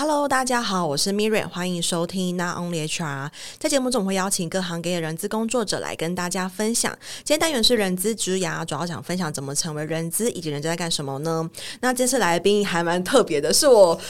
Hello，大家好，我是 Miriam，欢迎收听 Not Only HR。在节目中，我会邀请各行各业人资工作者来跟大家分享。今天单元是人资之涯，主要想分享怎么成为人资，以及人资在干什么呢？那这次来宾还蛮特别的，是我。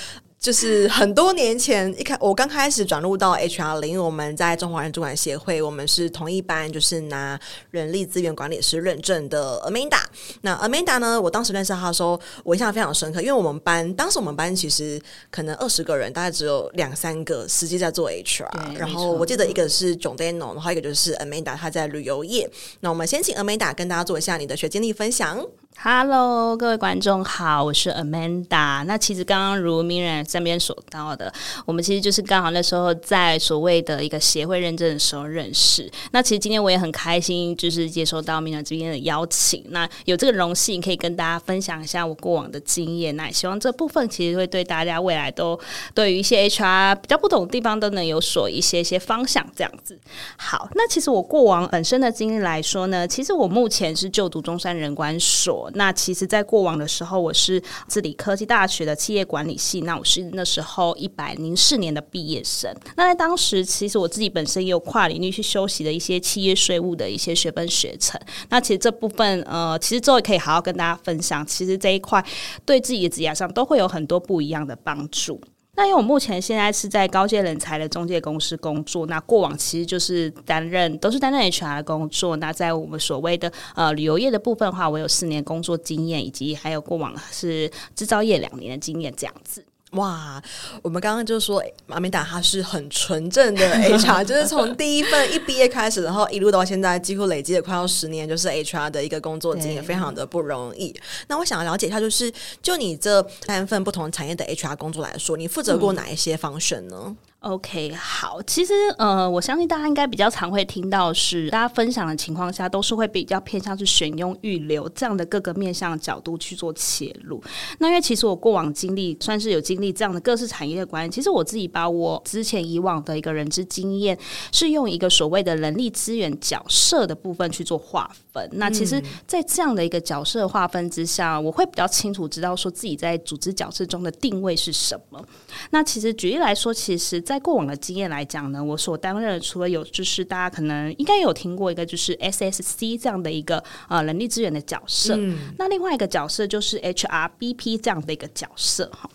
就是很多年前一开，我刚开始转入到 HR 零，我们在中华人主管协会，我们是同一班，就是拿人力资源管理师认证的 Amanda。那 Amanda 呢，我当时认识她的时候，我印象非常深刻，因为我们班当时我们班其实可能二十个人，大概只有两三个实际在做 HR。然后我记得一个是 John Daniel，然后一个就是 Amanda，她在旅游业。那我们先请 Amanda 跟大家做一下你的学经历分享。Hello，各位观众好，我是 Amanda。那其实刚刚如 Miriam 这边所到的，我们其实就是刚好那时候在所谓的一个协会认证的时候认识。那其实今天我也很开心，就是接受到明兰这边的邀请，那有这个荣幸可以跟大家分享一下我过往的经验。那也希望这部分其实会对大家未来都对于一些 HR 比较不懂的地方都能有所一些一些方向这样子。好，那其实我过往本身的经历来说呢，其实我目前是就读中山人管所。那其实，在过往的时候，我是治理科技大学的企业管理系。那我是那时候一百零四年的毕业生。那在当时，其实我自己本身也有跨领域去修习的一些企业税务的一些学分学程。那其实这部分，呃，其实之后也可以好好跟大家分享。其实这一块对自己的职业上都会有很多不一样的帮助。那因为我目前现在是在高阶人才的中介公司工作，那过往其实就是担任都是担任 HR 的工作。那在我们所谓的呃旅游业的部分的话，我有四年工作经验，以及还有过往是制造业两年的经验这样子。哇，我们刚刚就说 Amanda 她是很纯正的 HR，就是从第一份一毕业开始，然后一路到现在，几乎累积了快要十年，就是 HR 的一个工作经验，非常的不容易。那我想要了解一下，就是就你这三份不同产业的 HR 工作来说，你负责过哪一些 function 呢？嗯 OK，好，其实呃，我相信大家应该比较常会听到是大家分享的情况下，都是会比较偏向去选用预留这样的各个面向角度去做切入。那因为其实我过往经历算是有经历这样的各式产业的关系，其实我自己把我之前以往的一个人资经验，是用一个所谓的人力资源角色的部分去做划分。那其实，在这样的一个角色划分之下，我会比较清楚知道说自己在组织角色中的定位是什么。那其实举例来说，其实。在过往的经验来讲呢，我所担任的除了有就是大家可能应该有听过一个就是 SSC 这样的一个呃人力资源的角色，嗯，那另外一个角色就是 HRBP 这样的一个角色哈。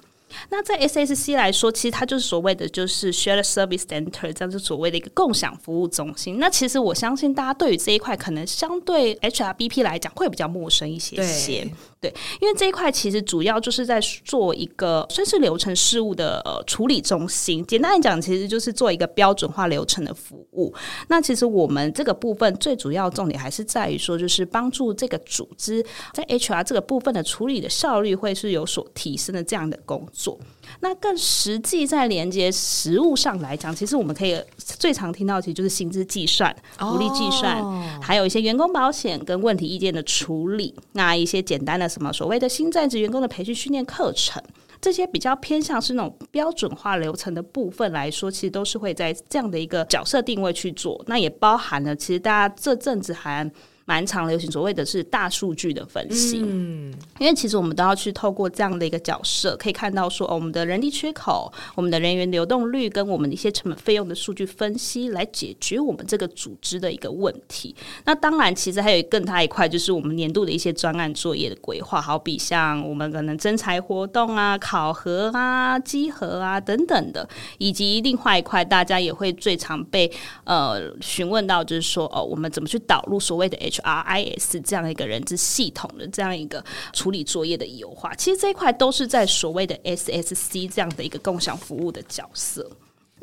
那在 SSC 来说，其实它就是所谓的就是 Shared Service Center，这样就所谓的一个共享服务中心。那其实我相信大家对于这一块可能相对 HRBP 来讲会比较陌生一些些。对，因为这一块其实主要就是在做一个算是流程事务的处理中心。简单来讲，其实就是做一个标准化流程的服务。那其实我们这个部分最主要重点还是在于说，就是帮助这个组织在 HR 这个部分的处理的效率会是有所提升的这样的工作。那更实际在连接实物上来讲，其实我们可以最常听到，其实就是薪资计算、福利计算，还有一些员工保险跟问题意见的处理。那一些简单的什么所谓的新在职员工的培训训练课程，这些比较偏向是那种标准化流程的部分来说，其实都是会在这样的一个角色定位去做。那也包含了，其实大家这阵子还。蛮常流行所谓的是大数据的分析，嗯，因为其实我们都要去透过这样的一个角色，可以看到说，哦，我们的人力缺口、我们的人员流动率跟我们的一些成本费用的数据分析，来解决我们这个组织的一个问题。那当然，其实还有更大一块，就是我们年度的一些专案作业的规划，好比像我们可能征才活动啊、考核啊、稽核啊等等的，以及另外一块，大家也会最常被呃询问到，就是说，哦，我们怎么去导入所谓的 H RIS 这样一个人资系统的这样一个处理作业的优化，其实这一块都是在所谓的 SSC 这样的一个共享服务的角色。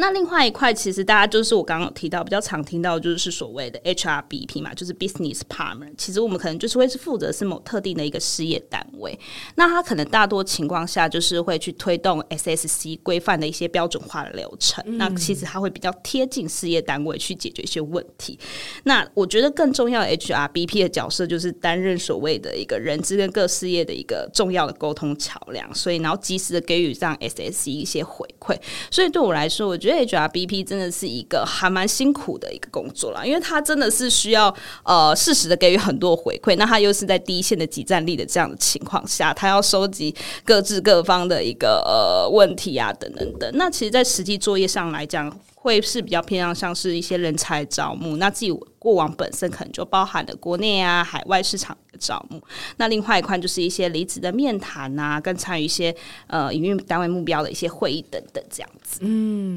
那另外一块，其实大家就是我刚刚有提到比较常听到，就是所谓的 HRBP 嘛，就是 Business Partner。其实我们可能就是会是负责是某特定的一个事业单位，那它可能大多情况下就是会去推动 SSC 规范的一些标准化的流程。嗯、那其实它会比较贴近事业单位去解决一些问题。那我觉得更重要的 HRBP 的角色就是担任所谓的一个人资跟各事业的一个重要的沟通桥梁，所以然后及时的给予这样 SSC 一些回馈。所以对我来说，我觉得。觉得 HRBP 真的是一个还蛮辛苦的一个工作啦，因为他真的是需要呃适时的给予很多回馈，那他又是在第一线的即战力的这样的情况下，他要收集各自各方的一个呃问题啊等等等。那其实，在实际作业上来讲，会是比较偏向像是一些人才招募，那自己过往本身可能就包含了国内啊、海外市场的招募。那另外一块就是一些离职的面谈啊，跟参与一些呃营运单位目标的一些会议等等这样子。嗯，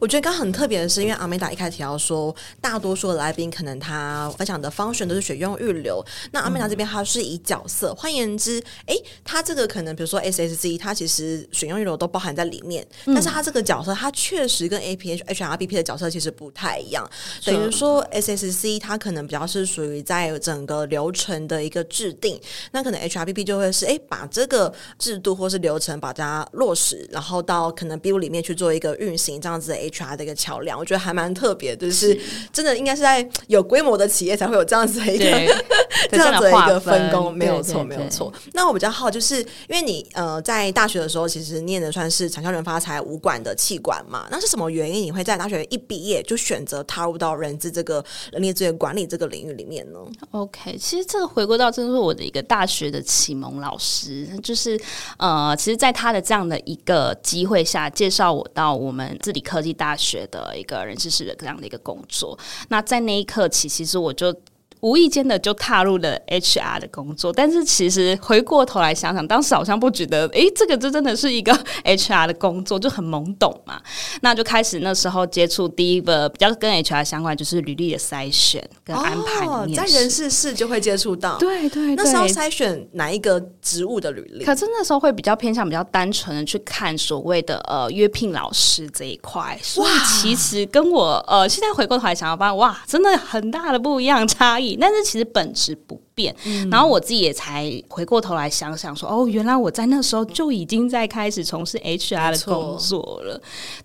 我觉得刚刚很特别的是，因为阿美达一开始提到说，大多数的来宾可能他分享的方式都是选用预留。那阿美达这边他是以角色，换、嗯、言之，哎，他这个可能比如说 SSC，他其实选用预留都包含在里面，嗯、但是他这个角色，他确实跟 APH HRBP 的角色其实不太一样，等于说 SSC 它可能比较是属于在整个流程的一个制定，那可能 HRBP 就会是哎把这个制度或是流程把它落实，然后到可能 BU 里面去做一个运行这样子的 HR 的一个桥梁，我觉得还蛮特别，就是真的应该是在有规模的企业才会有这样子的一个 这样子的一个分工，没有错，没有错。那我比较好就是因为你呃在大学的时候其实念的算是产销人发财武馆的气管嘛，那是什么原因？你会在大学一毕业就选择踏入到人资这个人力资源管理这个领域里面呢？OK，其实这个回归到，这是我的一个大学的启蒙老师，就是呃，其实，在他的这样的一个机会下，介绍我到我们治理科技大学的一个人事室的这样的一个工作。那在那一刻起，其实我就。无意间的就踏入了 HR 的工作，但是其实回过头来想想，当时好像不觉得，诶，这个这真的是一个 HR 的工作，就很懵懂嘛。那就开始那时候接触第一个比较跟 HR 相关，就是履历的筛选跟安排。哦，在人事室就会接触到，对对对。那时候筛选哪一个职务的履历？可是那时候会比较偏向比较单纯的去看所谓的呃约聘老师这一块，所以其实跟我呃现在回过头来想要发现，哇，真的很大的不一样差异。但是其实本质不变，嗯，然后我自己也才回过头来想想说，哦，原来我在那时候就已经在开始从事 HR 的工作了。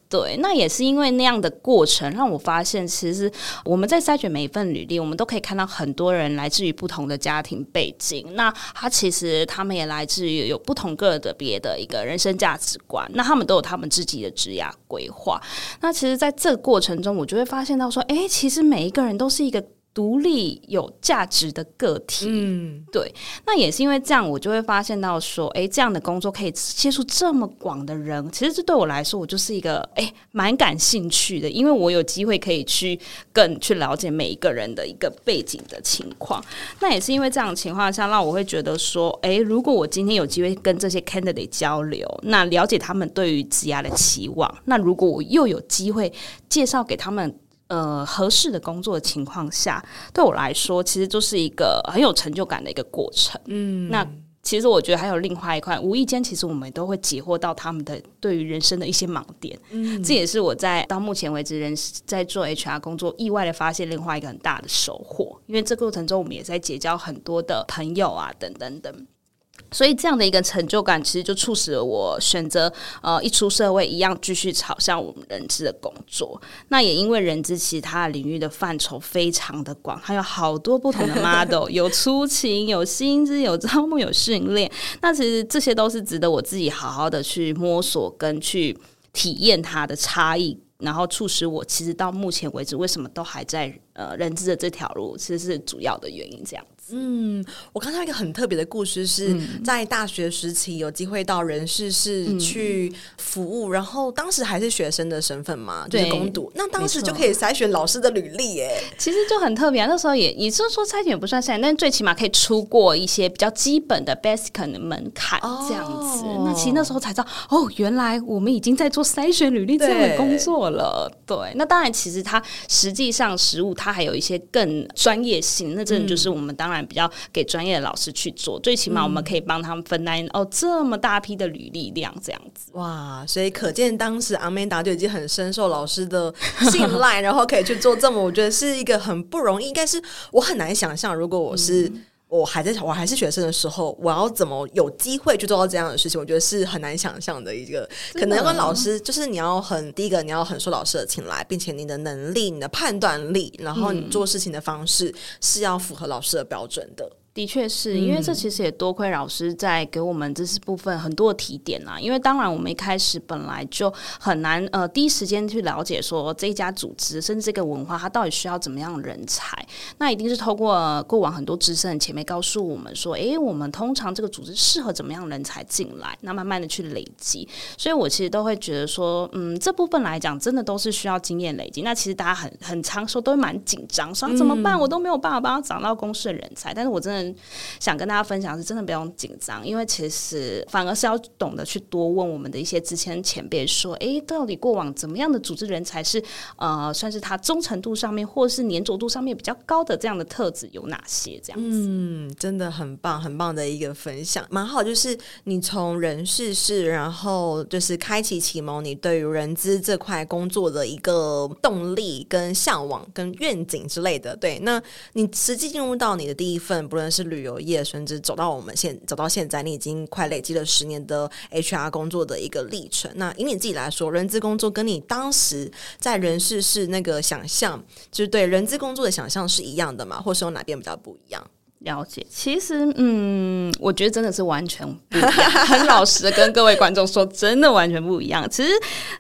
对，那也是因为那样的过程，让我发现，其实我们在筛选每一份履历，我们都可以看到很多人来自于不同的家庭背景。那他其实他们也来自于有不同个的别的一个人生价值观，那他们都有他们自己的职业规划。那其实，在这个过程中，我就会发现到说，哎，其实每一个人都是一个。独立有价值的个体，嗯，对，那也是因为这样，我就会发现到说，哎，这样的工作可以接触这么广的人，其实这对我来说，我就是一个哎蛮感兴趣的，因为我有机会可以去更去了解每一个人的一个背景的情况。那也是因为这样的情况下，让我会觉得说，哎，如果我今天有机会跟这些 candidate 交流，那了解他们对于职涯的期望，那如果我又有机会介绍给他们。呃，合适的工作的情况下，对我来说，其实就是一个很有成就感的一个过程。嗯，那其实我觉得还有另外一块，无意间其实我们都会解惑到他们的对于人生的一些盲点。嗯，这也是我在到目前为止人在做 HR 工作意外的发现，另外一个很大的收获。因为这过程中，我们也在结交很多的朋友啊，等等等。所以这样的一个成就感，其实就促使了我选择呃一出社会一样继续朝向我们人资的工作。那也因为人资其他领域的范畴非常的广，还有好多不同的 model，有出勤、有薪资、有招募、有训练。那其实这些都是值得我自己好好的去摸索跟去体验它的差异，然后促使我其实到目前为止为什么都还在呃人资的这条路，其实是主要的原因这样。嗯，我看到一个很特别的故事，是在大学时期有机会到人事室去服务，嗯，然后当时还是学生的身份嘛，就是工读，那当时就可以筛选老师的履历，耶，其实就很特别啊。那时候也也就是说筛选不算筛选，但最起码可以出过一些比较基本的 basic 的门槛这样子。哦。那其实那时候才知道，哦，原来我们已经在做筛选履历这样的工作了。对，对，那当然，其实它实际上实务它还有一些更专业性，那真的就是我们当然。比较给专业的老师去做，最起码我们可以帮他们分担、嗯、哦这么大批的履历量这样子。哇，所以可见当时阿曼达就已经很深受老师的信赖，然后可以去做这么，我觉得是一个很不容易，应该是我很难想象，如果我是、嗯、我还在我还是学生的时候，我要怎么有机会去做到这样的事情？我觉得是很难想象的一个，可能要跟老师就是你要很第一个你要很受老师的青睐，并且你的能力、你的判断力，然后你做事情的方式是要符合老师的标准的。的确是因为这其实也多亏老师在给我们这是部分很多的提点啊。因为当然我们一开始本来就很难呃第一时间去了解说这一家组织甚至这个文化它到底需要怎么样的人才，那一定是透过过往很多资深的前辈告诉我们说，诶，我们通常这个组织适合怎么样的人才进来，那慢慢的去累积。所以我其实都会觉得说，嗯，这部分来讲真的都是需要经验累积。那其实大家很很常说都会蛮紧张，说怎么办？我都没有办法帮他找到公司的人才，但是我真的。想跟大家分享是真的不用紧张，因为其实反而是要懂得去多问我们的一些之前前辈说，哎，到底过往怎么样的组织人才是呃，算是他忠诚度上面或是粘着度上面比较高的这样的特质有哪些？这样子，嗯，真的很棒，很棒的一个分享，蛮好。就是你从人事室，然后就是开启启蒙你对于人资这块工作的一个动力、跟向往、跟愿景之类的。对，那你实际进入到你的第一份，不论是旅游业，甚至走到我们现走到现在，你已经快累积了十年的 HR 工作的一个历程。那以你自己来说，人资工作跟你当时在人事是那个想象，就是对人资工作的想象是一样的吗？或是有哪边比较不一样？了解，其实，嗯，我觉得真的是完全不一样。很老实的跟各位观众说，真的完全不一样。其实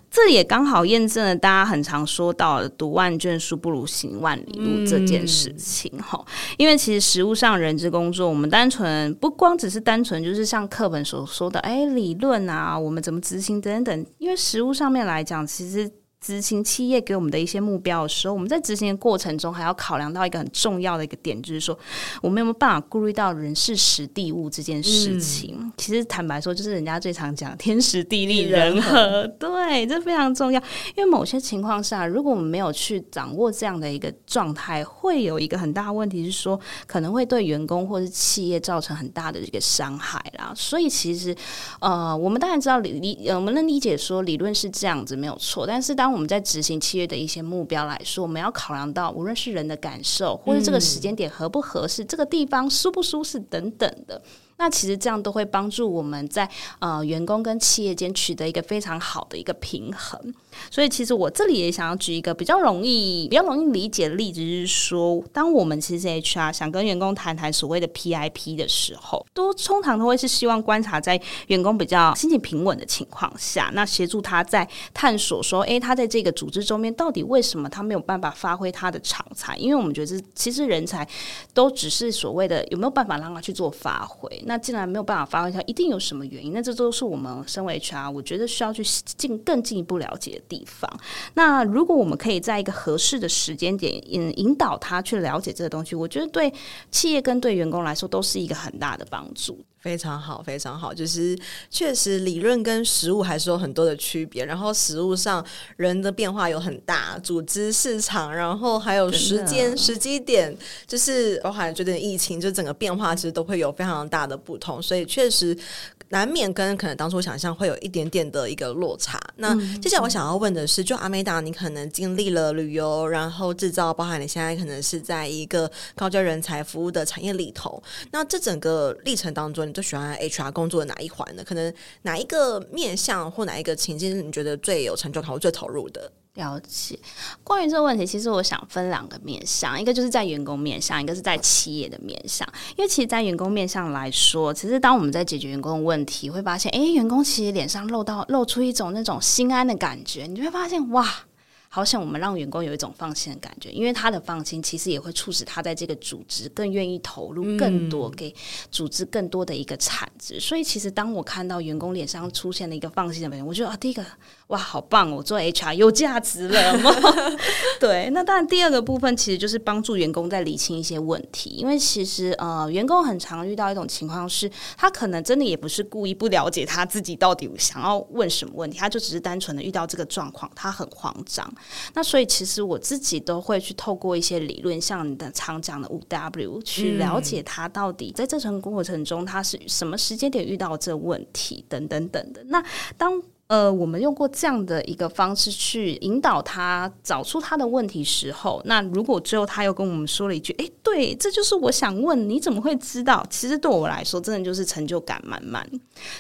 这也刚好验证了大家很常说到的“读万卷书不如行万里路”这件事情。哈、因为其实实务上人资工作，我们单纯不光只是单纯就是像课本所说的，哎，理论啊，我们怎么执行等等。因为实务上面来讲，其实。执行企业给我们的一些目标的时候，我们在执行的过程中还要考量到一个很重要的一个点，就是说我们有没有办法顾虑到人事时地物这件事情。嗯、其实坦白说，就是人家最常讲天时地利人和，人 和对，这非常重要。因为某些情况下，如果我们没有去掌握这样的一个状态，会有一个很大的问题是说，可能会对员工或是企业造成很大的一个伤害啦。所以其实，呃，我们当然知道理理，我们能理解说理论是这样子没有错，但是当我们在执行契约的一些目标来说，我们要考量到无论是人的感受，或者这个时间点合不合适，嗯、这个地方舒不舒适等等的。那其实这样都会帮助我们在呃员工跟企业间取得一个非常好的一个平衡。所以，其实我这里也想要举一个比较容易、比较容易理解的例子，就是说，当我们其实 HR 想跟员工谈谈所谓的 PIP 的时候，都通常都会是希望观察在员工比较心情平稳的情况下，那协助他在探索说，诶，他在这个组织中面到底为什么他没有办法发挥他的长才？因为我们觉得，其实人才都只是所谓的有没有办法让他去做发挥。那既然没有办法发挥，它一定有什么原因？那这都是我们身为 HR，我觉得需要去进更进一步了解的。地方，那如果我们可以在一个合适的时间点引引导他去了解这个东西，我觉得对企业跟对员工来说都是一个很大的帮助。非常好，非常好，就是确实理论跟实物还是有很多的区别。然后实物上人的变化有很大，组织、市场，然后还有时间、时机点，就是包含最近疫情，就整个变化其实都会有非常大的不同。所以确实难免跟可能当初想象会有一点点的一个落差。那接下来我想要问的是，就阿美达，你可能经历了旅游，然后制造，包含你现在可能是在一个高阶人才服务的产业里头。那这整个历程当中，最喜欢 HR 工作的哪一环呢？可能哪一个面向或哪一个情境，你觉得最有成就感或最投入的？了解。关于这个问题，其实我想分两个面向，一个就是在员工面向，一个是在企业的面向。因为其实，在员工面向来说，其实当我们在解决员工的问题，会发现，哎，员工其实脸上露到露出一种那种心安的感觉，你就会发现，哇。好像我们让员工有一种放心的感觉，因为他的放心，其实也会促使他在这个组织更愿意投入更多，给组织更多的一个产值。所以，其实当我看到员工脸上出现了一个放心的表情，我觉得啊，第一个。哇，好棒！我做 HR 有价值了吗？对，那当然，第二个部分其实就是帮助员工在理清一些问题，因为其实呃，员工很常遇到一种情况是，他可能真的也不是故意不了解他自己到底想要问什么问题，他就只是单纯的遇到这个状况，他很慌张。那所以其实我自己都会去透过一些理论，像你的常讲的五 W，去了解他到底在这层过程中他是什么时间点遇到这问题等等等的。那当呃，我们用过这样的一个方式去引导他找出他的问题时候，那如果最后他又跟我们说了一句：“哎，对，这就是我想问，你怎么会知道？”其实对我来说，真的就是成就感满满。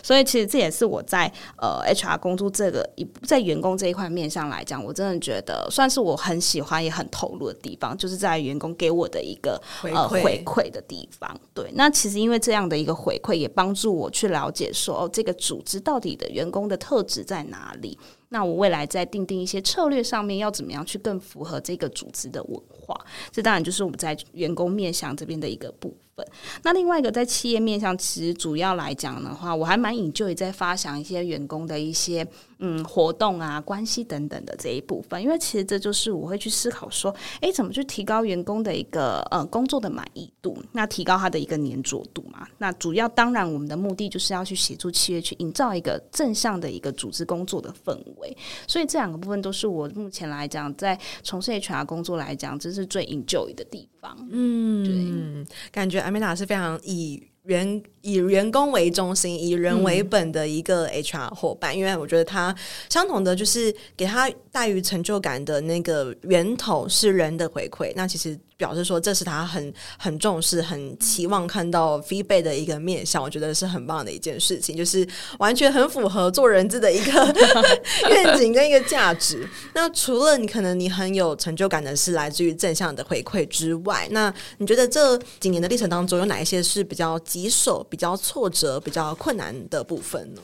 所以，其实这也是我在呃 HR 工作这个一在员工这一块面上来讲，我真的觉得算是我很喜欢也很投入的地方，就是在员工给我的一个回呃回馈的地方。对，那其实因为这样的一个回馈，也帮助我去了解说，哦，这个组织到底的员工的特质在哪里？那我未来在定定一些策略上面，要怎么样去更符合这个组织的文化？这当然就是我们在员工面向这边的一个部分。那另外一个在企业面向，其实主要来讲的话，我还蛮引就也在发想一些员工的一些。嗯，活动啊，关系等等的这一部分，因为其实这就是我会去思考说，哎，怎么去提高员工的一个呃工作的满意度，那提高他的一个黏着度嘛。那主要当然我们的目的就是要去协助企业去营造一个正向的一个组织工作的氛围。所以这两个部分都是我目前来讲在从事 HR 工作来讲，这是最 enjoy 的地方。嗯，对，感觉 Amanda 是非常以。员以员工为中心，以人为本的一个 HR 伙伴，嗯、因为我觉得他相同的就是给他带于成就感的那个源头是人的回馈，那其实。表示说这是他很很重视、很期望看到 feedback 的一个面向，我觉得是很棒的一件事情，就是完全很符合做人质的一个 愿景跟一个价值。那除了你可能你很有成就感的是来自于正向的回馈之外，那你觉得这几年的历程当中有哪一些是比较棘手、比较挫折、比较困难的部分呢？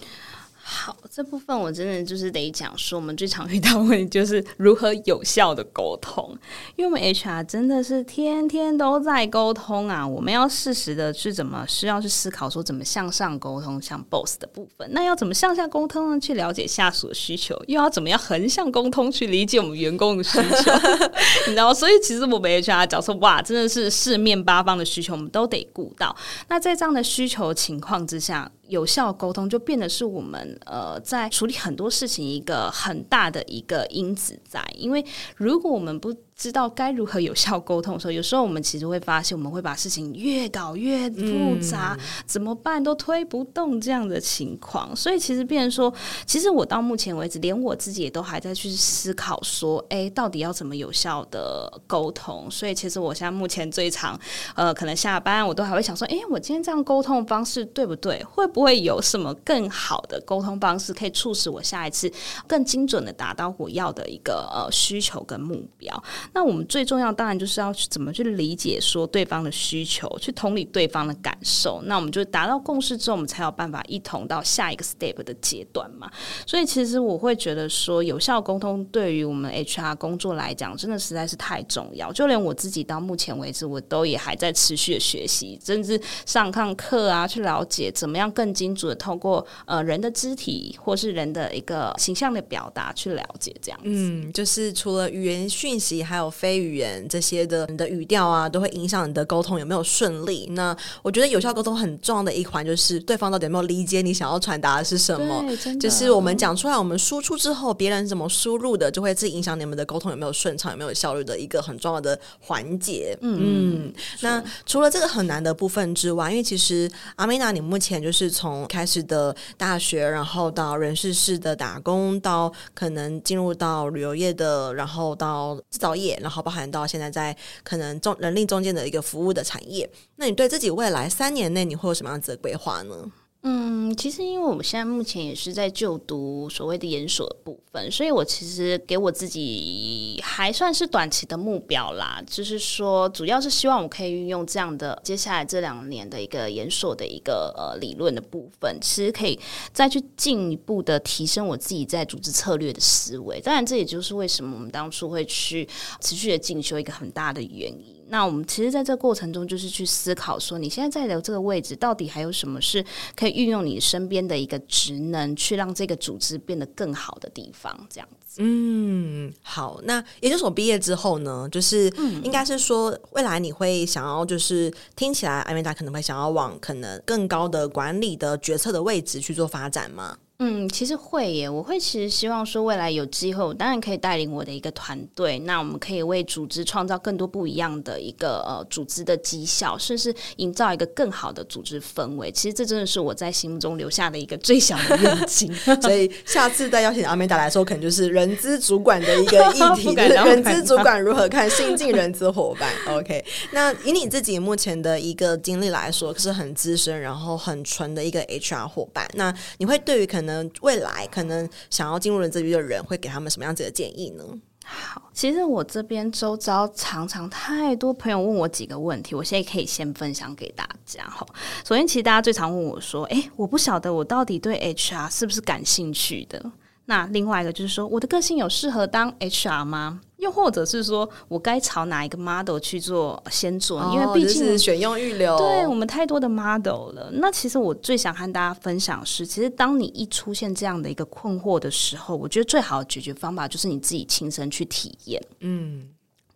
好，这部分我真的就是得讲说，我们最常遇到问题就是如何有效的沟通，因为我们 HR 真的是天天都在沟通啊，我们要适时的去怎么需要去思考说怎么向上沟通，像 boss 的部分，那要怎么向下沟通呢？去了解下属的需求，又要怎么样横向沟通去理解我们员工的需求，你知道？所以其实我们 HR 角色哇，真的是四面八方的需求我们都得顾到。那在这样的需求情况之下，有效沟通就变得是我们呃在处理很多事情一个很大的一个因子在，因为如果我们不知道该如何有效沟通的时候，有时候我们其实会发现，我们会把事情越搞越复杂，嗯、怎么办都推不动这样的情况。所以其实变成说，其实我到目前为止，连我自己也都还在去思考说，哎，到底要怎么有效的沟通？所以其实我现在目前最常，呃，可能下班我都还会想说，哎，我今天这样沟通的方式对不对？会不会有什么更好的沟通方式，可以促使我下一次更精准的达到我要的一个呃需求跟目标？那我们最重要当然就是要去怎么去理解说对方的需求，去同理对方的感受。那我们就达到共识之后，我们才有办法一同到下一个 step 的阶段嘛。所以其实我会觉得说，有效沟通对于我们 HR 工作来讲，真的实在是太重要。就连我自己到目前为止，我都也还在持续的学习，甚至上上课啊，去了解怎么样更精准的透过呃人的肢体或是人的一个形象的表达去了解这样子。嗯，就是除了语言讯息，还非语言这些的你的语调啊，都会影响你的沟通有没有顺利。那我觉得有效沟通很重要的一环，就是对方到底有没有理解你想要传达的是什么。就是我们讲出来，我们输出之后，别人怎么输入的，就会自己影响你们的沟通有没有顺畅，有没有效率的一个很重要的环节。嗯，嗯，那除了这个很难的部分之外，因为其实 Amanda，你目前就是从开始的大学，然后到人事室的打工，到可能进入到旅游业的，然后到制造业。然后包含到现在在可能中人力中间的一个服务的产业，那你对自己未来三年内你会有什么样子的规划呢？嗯，其实因为我们现在目前也是在就读所谓的研所的部分，所以我其实给我自己还算是短期的目标啦，就是说主要是希望我可以运用这样的接下来这两年的一个研所的一个呃理论的部分，其实可以再去进一步的提升我自己在组织策略的思维。当然，这也就是为什么我们当初会去持续的进修一个很大的原因。那我们其实在这个过程中，就是去思考说，你现在在的这个位置，到底还有什么是可以运用你身边的一个职能，去让这个组织变得更好的地方？这样子。嗯，好。那研究所毕业之后呢，就是应该是说，未来你会想要，就是听起来，Amanda 可能会想要往可能更高的管理的决策的位置去做发展吗？嗯，其实会耶，我会其实希望说未来有机会，我当然可以带领我的一个团队，那我们可以为组织创造更多不一样的一个呃组织的绩效，甚至营造一个更好的组织氛围。其实这真的是我在心目中留下的一个最小的愿景。所以下次再邀请阿美达来说，可能就是人资主管的一个议题，就是人资主管如何看新进人资伙伴。OK，那以你自己目前的一个经历来说，可是很资深，然后很纯的一个 HR 伙伴，那你会对于可能。能未来可能想要进入人资的人，会给他们什么样子的建议呢？好，其实我这边周遭常常太多朋友问我几个问题，我现在可以先分享给大家哈。首先，其实大家最常问我说：“诶，我不晓得我到底对 HR 是不是感兴趣的？”那另外一个就是说，我的个性有适合当 HR 吗？又或者是说我该朝哪一个 model 去做先做？哦、因为毕竟是选用预留，对我们太多的 model 了。那其实我最想和大家分享是，其实当你一出现这样的一个困惑的时候，我觉得最好的解决方法就是你自己亲身去体验。嗯，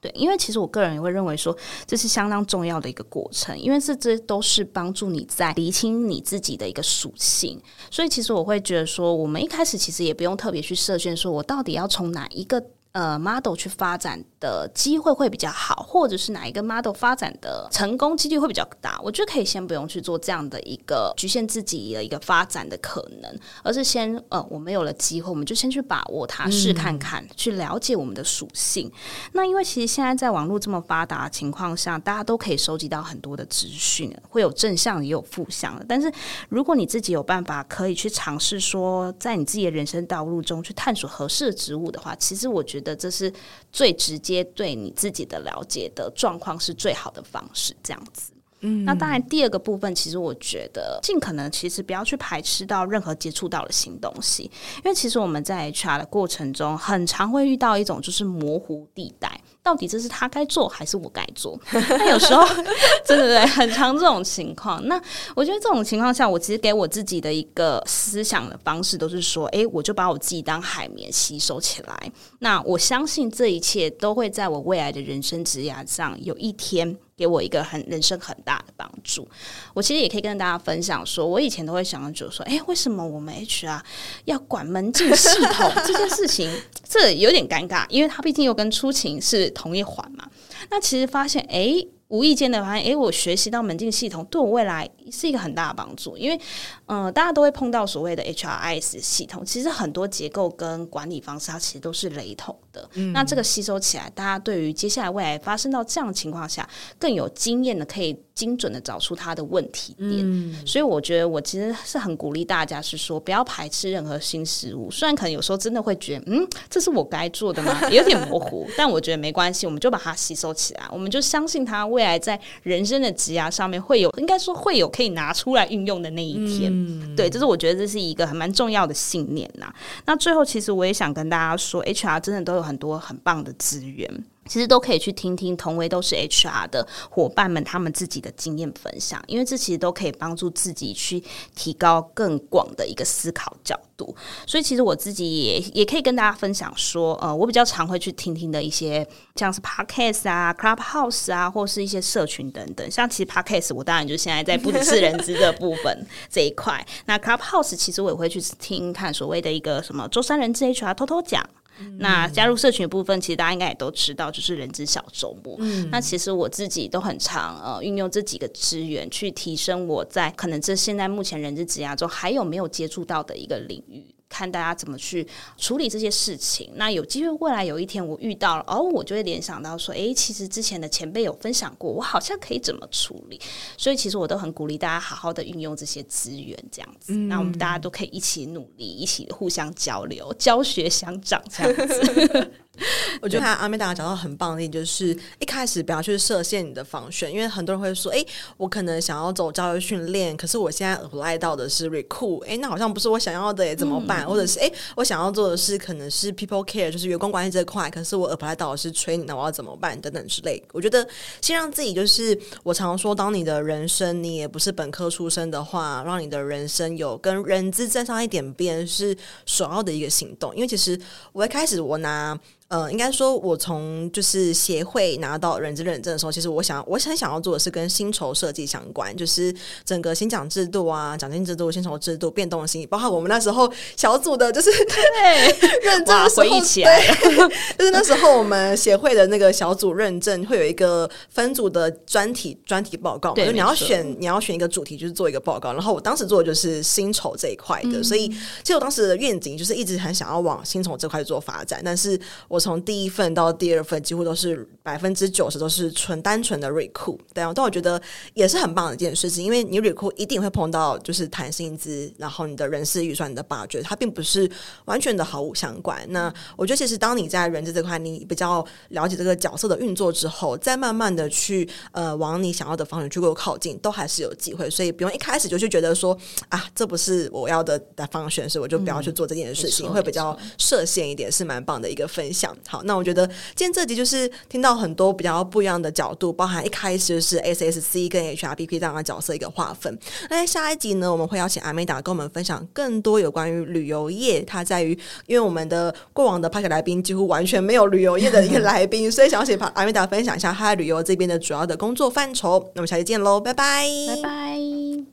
对，因为其实我个人也会认为说，这是相当重要的一个过程，因为这这都是帮助你在厘清你自己的一个属性。所以其实我会觉得说，我们一开始其实也不用特别去设限，说我到底要从哪一个。呃，model 去发展的机会会比较好，或者是哪一个 model 发展的成功几率会比较大？我觉得可以先不用去做这样的一个局限自己的一个发展的可能，而是先呃，我们有了机会，我们就先去把握它，试看看，嗯、去了解我们的属性。那因为其实现在在网络这么发达的情况下，大家都可以收集到很多的资讯，会有正向也有负向的。但是如果你自己有办法可以去尝试说，在你自己的人生道路中去探索合适的职务的话，其实我觉得。的这是最直接对你自己的了解的状况是最好的方式，这样子。嗯，那当然，第二个部分，其实我觉得尽可能其实不要去排斥到任何接触到的新东西，因为其实我们在 HR 的过程中，很常会遇到一种就是模糊地带。到底这是他该做还是我该做？那有时候，对对对，很常这种情况。那我觉得这种情况下，我其实给我自己的一个思想的方式都是说，诶，我就把我自己当海绵吸收起来。那我相信这一切都会在我未来的人生职涯上有一天给我一个很人生很大的帮助。我其实也可以跟大家分享说，我以前都会想着说，诶，为什么我们 HR 要管门禁系统这件事情？这 有点尴尬，因为它毕竟又跟出勤是同一环嘛。那其实发现，诶，无意间的发现，诶，我学习到门禁系统对我未来是一个很大的帮助，因为，嗯、大家都会碰到所谓的 HRIS 系统，其实很多结构跟管理方式它其实都是雷同的。嗯、那这个吸收起来，大家对于接下来未来发生到这样的情况下，更有经验的可以精准的找出它的问题点。嗯、所以我觉得我其实是很鼓励大家是说，不要排斥任何新事物。虽然可能有时候真的会觉得，嗯，这是我该做的吗？有点模糊，但我觉得没关系，我们就把它吸收起来，我们就相信它未来在人生的职涯上面会有，应该说会有可以拿出来运用的那一天。嗯、对，这是我觉得这是一个很蛮重要的信念呐。那最后，其实我也想跟大家说，HR 真的都有很多很棒的资源。其实都可以去听听同为都是 HR 的伙伴们他们自己的经验分享，因为这其实都可以帮助自己去提高更广的一个思考角度。所以其实我自己也也可以跟大家分享说，呃，我比较常会去听听的一些像是 Podcast 啊、Clubhouse 啊，或是一些社群等等。像其实 Podcast 我当然就现在在不只是人资的部分 这一块，那 Clubhouse 其实我也会去听看所谓的一个什么周三人资 HR 偷偷讲。那加入社群的部分，其实大家应该也都知道，就是人资小周末。嗯，那其实我自己都很常呃运用这几个资源去提升我在可能这现在目前人资职涯中还有没有接触到的一个领域。看大家怎么去处理这些事情。那有机会未来有一天我遇到了，哦，我就会联想到说，诶，其实之前的前辈有分享过，我好像可以怎么处理。所以其实我都很鼓励大家好好的运用这些资源，这样子。那、嗯、我们大家都可以一起努力，一起互相交流，教学相长，这样子。我觉得阿美达讲到很棒的一点，就是一开始不要去设限你的防选，因为很多人会说，哎，我可能想要走教育训练，可是我现在 apply 到的是 recruit，哎，那好像不是我想要的，怎么办？嗯、或者是，哎，我想要做的是可能是 people care，就是员工关系这块，可是我 apply 到的是 training，那我要怎么办？等等之类。我觉得先让自己，就是我常说，当你的人生你也不是本科出身的话，让你的人生有跟人资沾上一点边，是首要的一个行动。因为其实我一开始我拿呃，应该说，我从就是协会拿到人资认证的时候，其实我想，我很想要做的是跟薪酬设计相关，就是整个薪奖制度啊、奖金制度、薪酬制度、变动性，包括我们那时候 小组的，就是对 认证的时候，回忆起来 就是那时候我们协会的那个小组认证会有一个分组的专题专题报告，就你要选你要选一个主题，就是做一个报告。然后我当时做的就是薪酬这一块的，嗯、所以其实我当时的愿景就是一直很想要往薪酬这块做发展，但是我。从第一份到第二份，几乎都是百分之九十都是纯单纯的 recruit，对啊，但我觉得也是很棒的一件事情，因为你 recruit 一定会碰到就是谈薪资，然后你的人事预算、你的 budget，它并不是完全的毫无相关。那我觉得，其实当你在人资这块，你比较了解这个角色的运作之后，再慢慢的去呃往你想要的方向去够靠近，都还是有机会。所以不用一开始就去觉得说啊，这不是我要的的方向，所以我就不要去做这件事情，嗯、会比较设限一点，是蛮棒的一个分享。好，那我觉得今天这集就是听到很多比较不一样的角度，包含一开始是 SSC 跟 HRBP 这样的角色一个划分。那在下一集呢，我们会邀请阿美达跟我们分享更多有关于旅游业。它在于，因为我们的过往的 Podcast 来宾几乎完全没有旅游业的一个来宾，所以想要请阿美达分享一下他在旅游这边的主要的工作范畴。那我们下期见喽，拜拜，拜拜。